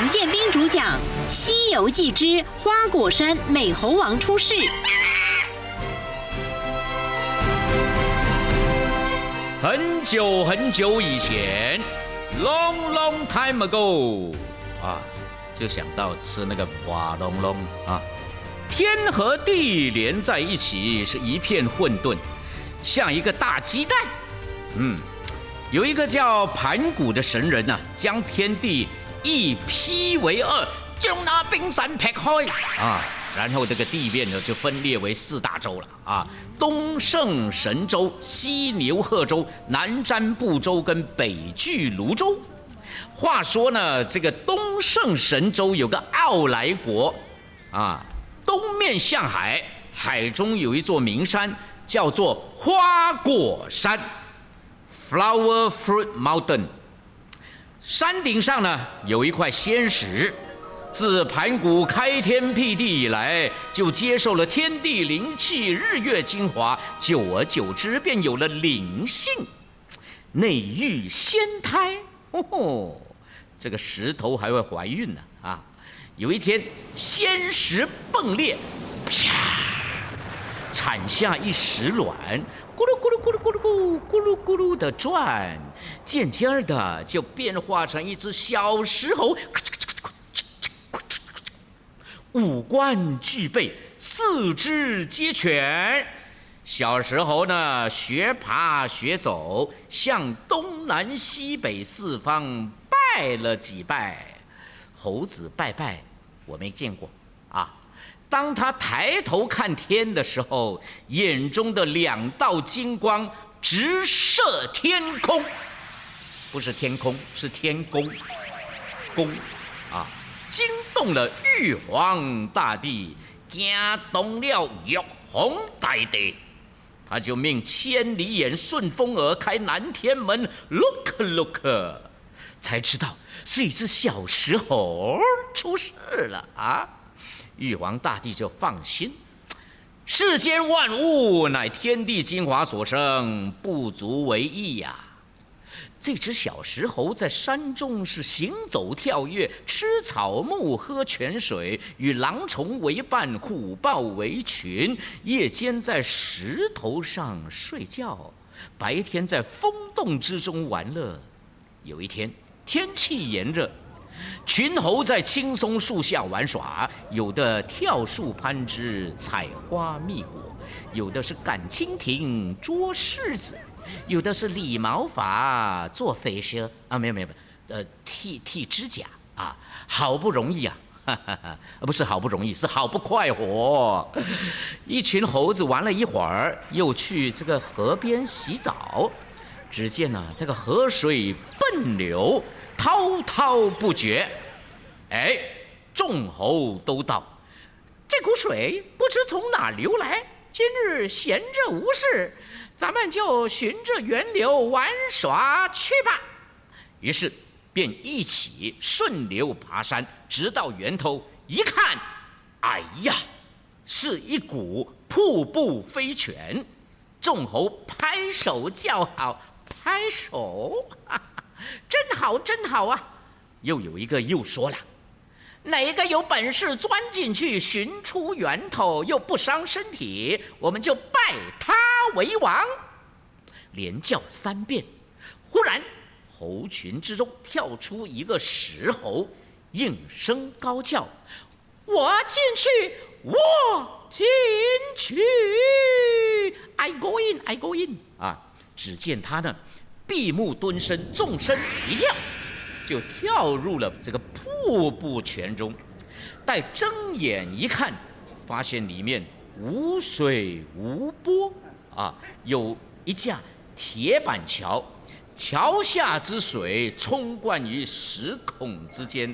陈建斌主讲《西游记之花果山美猴王出世》。很久很久以前，long long time ago，啊，就想到吃那个花龙龙啊，天和地连在一起是一片混沌，像一个大鸡蛋。嗯，有一个叫盘古的神人呐，将天地一劈为二，将那冰山劈开啊。然后这个地面呢就分裂为四大洲了啊，东胜神州、西牛贺州、南瞻部洲跟北俱泸州。话说呢，这个东胜神州有个傲来国，啊，东面向海，海中有一座名山，叫做花果山 （Flower Fruit Mountain）。山顶上呢有一块仙石。自盘古开天辟地以来，就接受了天地灵气、日月精华，久而久之便有了灵性，内育仙胎。哦吼，这个石头还会怀孕呢啊！有一天，仙石迸裂，啪，产下一石卵，咕噜咕噜咕噜咕噜咕，噜咕噜的转，渐渐的就变化成一只小石猴。五官俱备，四肢皆全。小时候呢，学爬学走，向东南西北四方拜了几拜。猴子拜拜，我没见过啊。当他抬头看天的时候，眼中的两道金光直射天空，不是天空，是天宫，宫，啊。惊动了玉皇大帝，惊动了玉皇大帝，他就命千里眼、顺风耳开南天门，look look，才知道是一只小石猴出事了啊！玉皇大帝就放心，世间万物乃天地精华所生，不足为意呀。这只小石猴在山中是行走跳跃，吃草木，喝泉水，与狼虫为伴，虎豹为群。夜间在石头上睡觉，白天在风洞之中玩乐。有一天天气炎热，群猴在青松树下玩耍，有的跳树攀枝采花蜜果，有的是赶蜻蜓捉柿子。有的是理毛发做飞蛇啊，没有没有没有，呃，剃剃指甲啊，好不容易啊，哈哈，不是好不容易，是好不快活。一群猴子玩了一会儿，又去这个河边洗澡。只见呢，这个河水奔流，滔滔不绝。哎，众猴都道：这股水不知从哪流来，今日闲着无事。咱们就循着源流玩耍去吧。于是便一起顺流爬山，直到源头。一看，哎呀，是一股瀑布飞泉。众猴拍手叫好，拍手，真好，真好啊！又有一个又说了：哪个有本事钻进去寻出源头，又不伤身体，我们就拜他。为王，连叫三遍。忽然，猴群之中跳出一个石猴，应声高叫：“我进去，我进去！I go in, I go in。”啊！只见他呢，闭目蹲身，纵身一跳，就跳入了这个瀑布泉中。待睁眼一看，发现里面无水无波。啊，有一架铁板桥，桥下之水冲灌于石孔之间，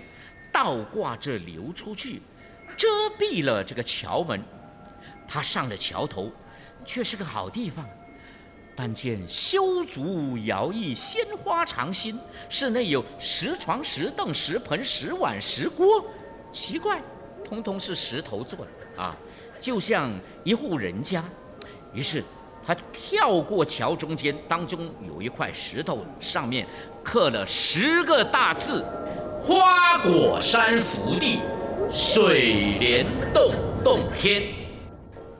倒挂着流出去，遮蔽了这个桥门。他上了桥头，却是个好地方。但见修竹摇曳，鲜花常新，室内有石床、石凳、石盆、石碗、石锅，奇怪，通通是石头做的啊，就像一户人家。于是。他跳过桥中间，当中有一块石头，上面刻了十个大字：“花果山福地，水帘洞洞天。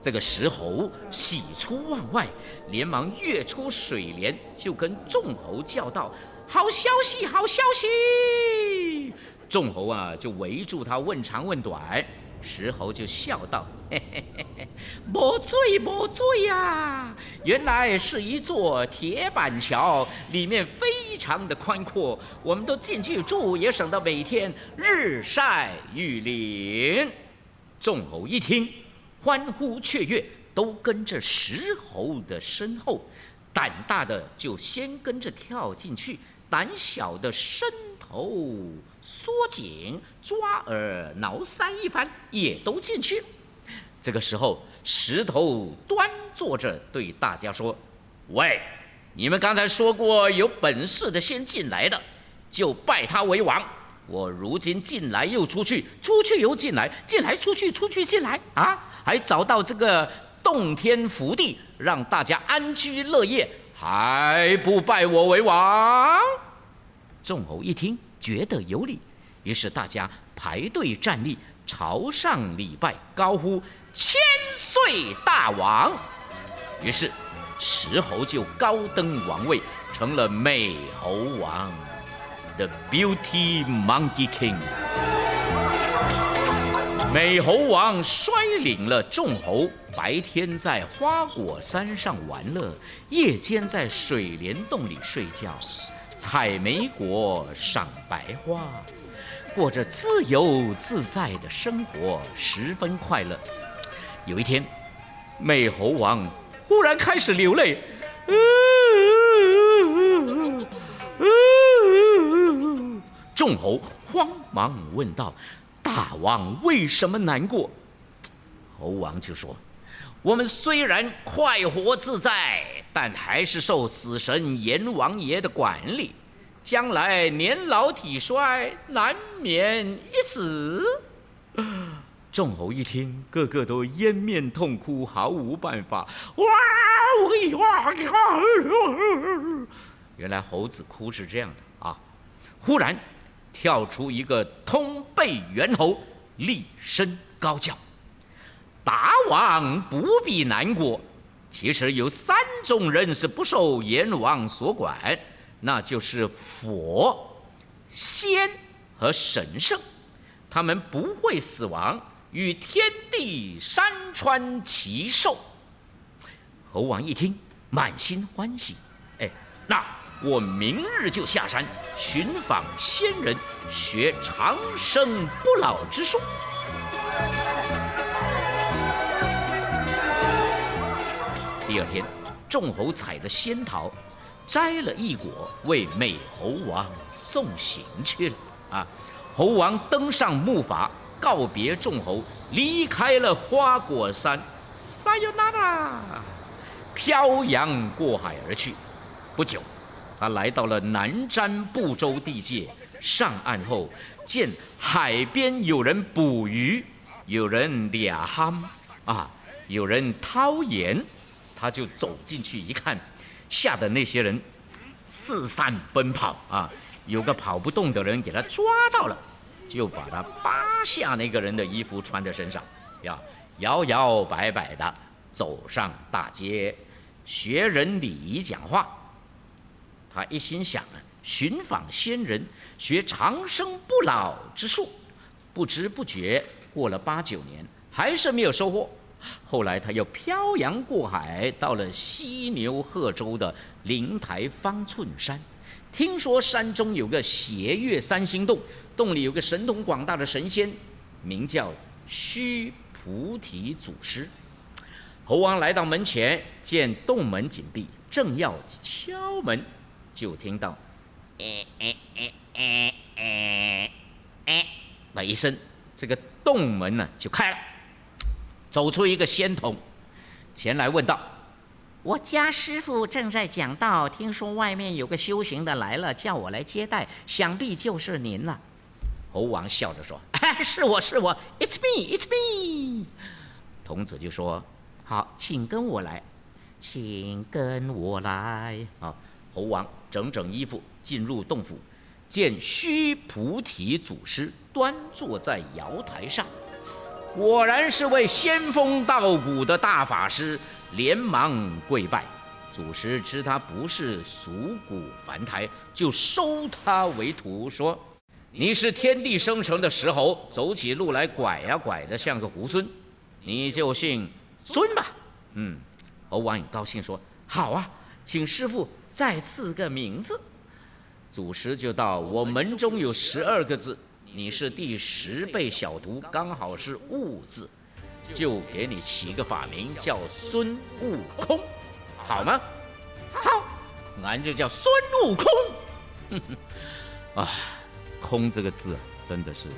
这个石猴喜出望外，连忙跃出水帘，就跟众猴叫道：“好消息，好消息！”众猴啊，就围住他问长问短。石猴就笑道：“嘿嘿嘿嘿，莫醉莫醉呀！原来是一座铁板桥，里面非常的宽阔，我们都进去住，也省得每天日晒雨淋。”众猴一听，欢呼雀跃，都跟着石猴的身后。胆大的就先跟着跳进去，胆小的伸头。缩颈、抓耳、挠腮一番，也都进去。这个时候，石头端坐着，对大家说：“喂，你们刚才说过有本事的先进来的，就拜他为王。我如今进来又出去，出去又进来，进来出去，出去进来，啊，还找到这个洞天福地，让大家安居乐业，还不拜我为王？”众猴一听。觉得有理，于是大家排队站立，朝上礼拜，高呼“千岁大王”。于是石猴就高登王位，成了美猴王，The Beauty Monkey King。美猴王率领了众猴，白天在花果山上玩乐，夜间在水帘洞里睡觉。采莓果，赏白花，过着自由自在的生活，十分快乐。有一天，美猴王忽然开始流泪，众猴慌忙问道：“大王为什么难过？”猴王就说：“我们虽然快活自在。”但还是受死神阎王爷的管理，将来年老体衰，难免一死。众猴一听，个个都掩面痛哭，毫无办法。哇！哇！原来猴子哭是这样的啊！忽然跳出一个通背猿猴，厉声高叫：“大王不必难过。”其实有三种人是不受阎王所管，那就是佛、仙和神圣，他们不会死亡，与天地山川齐寿。猴王一听，满心欢喜，哎，那我明日就下山寻访仙人，学长生不老之术。第二天，众猴采了仙桃，摘了一果，为美猴王送行去了。啊，猴王登上木筏，告别众猴，离开了花果山，撒由那拉，漂洋过海而去。不久，他来到了南瞻部洲地界，上岸后见海边有人捕鱼，有人俩夯，啊，有人掏盐。他就走进去一看，吓得那些人四散奔跑啊！有个跑不动的人给他抓到了，就把他扒下那个人的衣服穿在身上，要摇摇摆摆的走上大街，学人礼仪讲话。他一心想啊，寻访仙人，学长生不老之术，不知不觉过了八九年，还是没有收获。后来，他又漂洋过海，到了犀牛贺州的灵台方寸山，听说山中有个斜月三星洞，洞里有个神通广大的神仙，名叫须菩提祖师。猴王来到门前，见洞门紧闭，正要敲门，就听到“哎哎哎哎哎哎”那一声，这个洞门呢就开了。走出一个仙童，前来问道：“我家师傅正在讲道，听说外面有个修行的来了，叫我来接待，想必就是您了。”猴王笑着说：“是我是我，It's me，It's me。”童子就说：“好，请跟我来，请跟我来。”啊，猴王整整衣服进入洞府，见须菩提祖师端坐在瑶台上，果然是位仙风道骨的大法师，连忙跪拜。祖师知他不是俗骨凡胎，就收他为徒，说：“你是天地生成的石猴，走起路来拐呀拐的，像个猢狲，你就姓孙吧。”嗯，猴王很高兴，说：“好啊，请师傅再赐个名字。”祖师就道：“我门中有十二个字，你是第十辈小徒，刚好是悟字，就给你起个法名，叫孙悟空。”好吗？好，俺就叫孙悟空。啊，空这个字真的是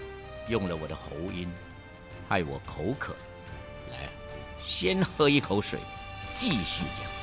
用了我的喉音，害我口渴。来，先喝一口水，继续讲。